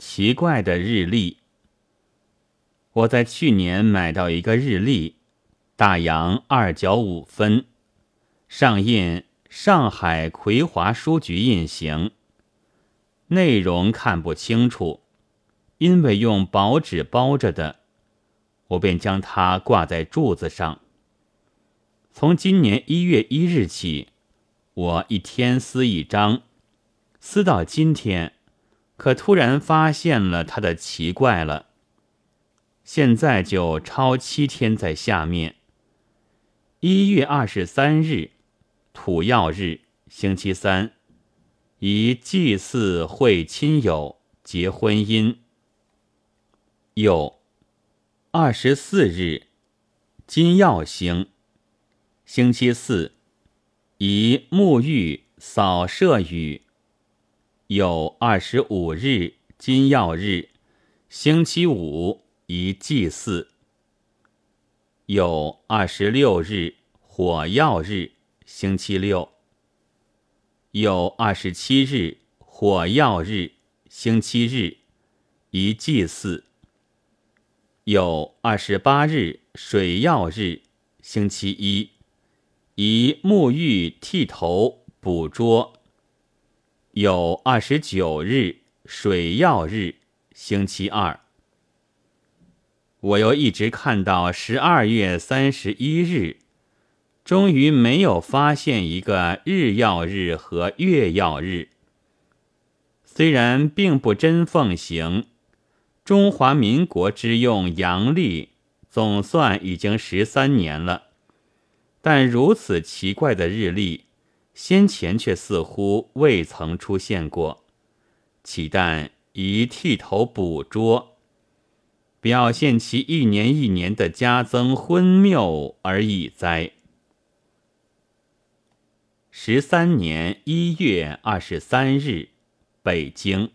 奇怪的日历。我在去年买到一个日历，大洋二角五分，上印上海葵华书局印行，内容看不清楚，因为用薄纸包着的，我便将它挂在柱子上。从今年一月一日起，我一天撕一张，撕到今天。可突然发现了他的奇怪了。现在就抄七天在下面。一月二十三日，土曜日，星期三，宜祭祀会亲友结婚姻。又二十四日，金曜星，星期四，宜沐浴扫射雨。有二十五日金曜日，星期五宜祭祀。有二十六日火曜日，星期六。有二十七日火曜日，星期日，宜祭祀。有二十八日水曜日，星期一，宜沐浴剃头捕捉。有二十九日水曜日，星期二。我又一直看到十二月三十一日，终于没有发现一个日曜日和月曜日。虽然并不真奉行中华民国之用阳历，总算已经十三年了，但如此奇怪的日历。先前却似乎未曾出现过，岂但以剃头捕捉，表现其一年一年的加增昏谬而已哉。十三年一月二十三日，北京。